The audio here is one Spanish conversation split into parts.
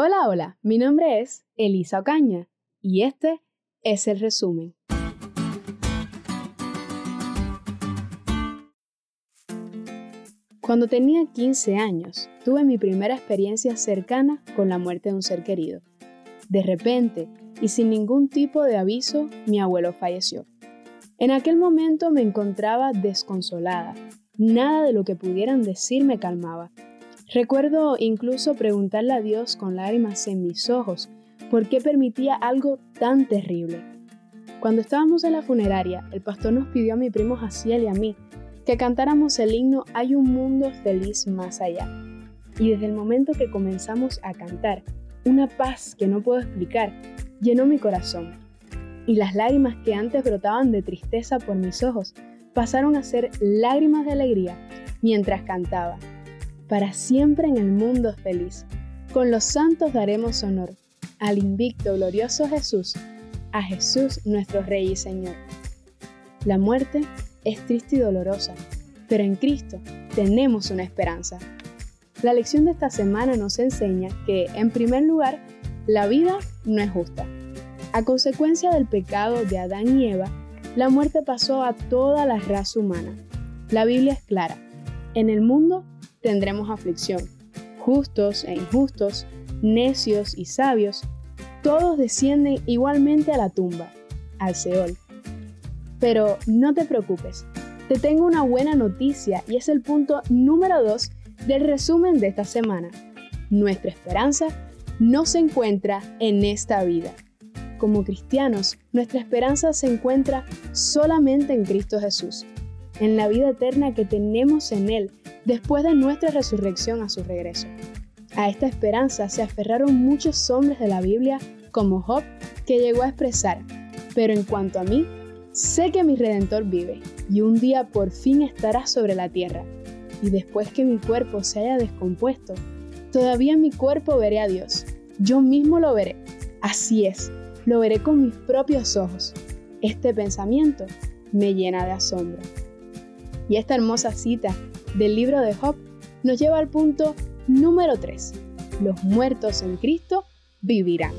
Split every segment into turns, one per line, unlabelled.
Hola, hola, mi nombre es Elisa Ocaña y este es el resumen. Cuando tenía 15 años, tuve mi primera experiencia cercana con la muerte de un ser querido. De repente, y sin ningún tipo de aviso, mi abuelo falleció. En aquel momento me encontraba desconsolada. Nada de lo que pudieran decir me calmaba. Recuerdo incluso preguntarle a Dios con lágrimas en mis ojos por qué permitía algo tan terrible. Cuando estábamos en la funeraria, el pastor nos pidió a mi primo Jaciel y a mí que cantáramos el himno Hay un mundo feliz más allá. Y desde el momento que comenzamos a cantar, una paz que no puedo explicar llenó mi corazón. Y las lágrimas que antes brotaban de tristeza por mis ojos pasaron a ser lágrimas de alegría mientras cantaba. Para siempre en el mundo feliz. Con los santos daremos honor al invicto glorioso Jesús, a Jesús nuestro Rey y Señor. La muerte es triste y dolorosa, pero en Cristo tenemos una esperanza. La lección de esta semana nos enseña que, en primer lugar, la vida no es justa. A consecuencia del pecado de Adán y Eva, la muerte pasó a toda la raza humana. La Biblia es clara. En el mundo tendremos aflicción. Justos e injustos, necios y sabios, todos descienden igualmente a la tumba, al Seol. Pero no te preocupes, te tengo una buena noticia y es el punto número 2 del resumen de esta semana. Nuestra esperanza no se encuentra en esta vida. Como cristianos, nuestra esperanza se encuentra solamente en Cristo Jesús, en la vida eterna que tenemos en Él después de nuestra resurrección a su regreso. A esta esperanza se aferraron muchos hombres de la Biblia como Job, que llegó a expresar, pero en cuanto a mí, sé que mi Redentor vive y un día por fin estará sobre la tierra. Y después que mi cuerpo se haya descompuesto, todavía mi cuerpo veré a Dios. Yo mismo lo veré. Así es, lo veré con mis propios ojos. Este pensamiento me llena de asombro. Y esta hermosa cita del libro de Job nos lleva al punto número 3. Los muertos en Cristo vivirán.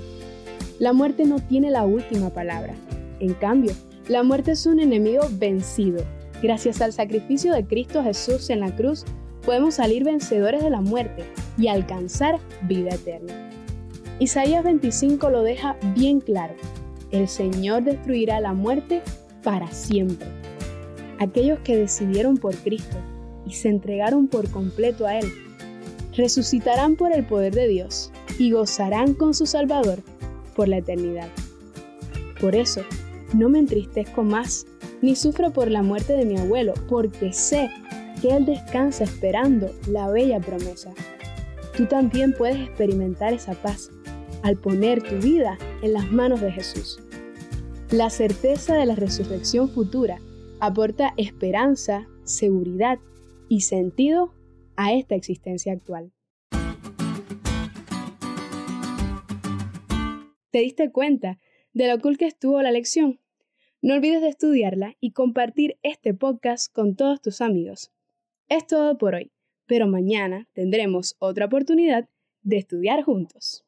La muerte no tiene la última palabra. En cambio, la muerte es un enemigo vencido. Gracias al sacrificio de Cristo Jesús en la cruz, podemos salir vencedores de la muerte y alcanzar vida eterna. Isaías 25 lo deja bien claro. El Señor destruirá la muerte para siempre. Aquellos que decidieron por Cristo y se entregaron por completo a Él, resucitarán por el poder de Dios y gozarán con su Salvador por la eternidad. Por eso, no me entristezco más, ni sufro por la muerte de mi abuelo, porque sé que Él descansa esperando la bella promesa. Tú también puedes experimentar esa paz al poner tu vida en las manos de Jesús. La certeza de la resurrección futura aporta esperanza, seguridad y sentido a esta existencia actual. ¿Te diste cuenta de lo cool que estuvo la lección? No olvides de estudiarla y compartir este podcast con todos tus amigos. Es todo por hoy, pero mañana tendremos otra oportunidad de estudiar juntos.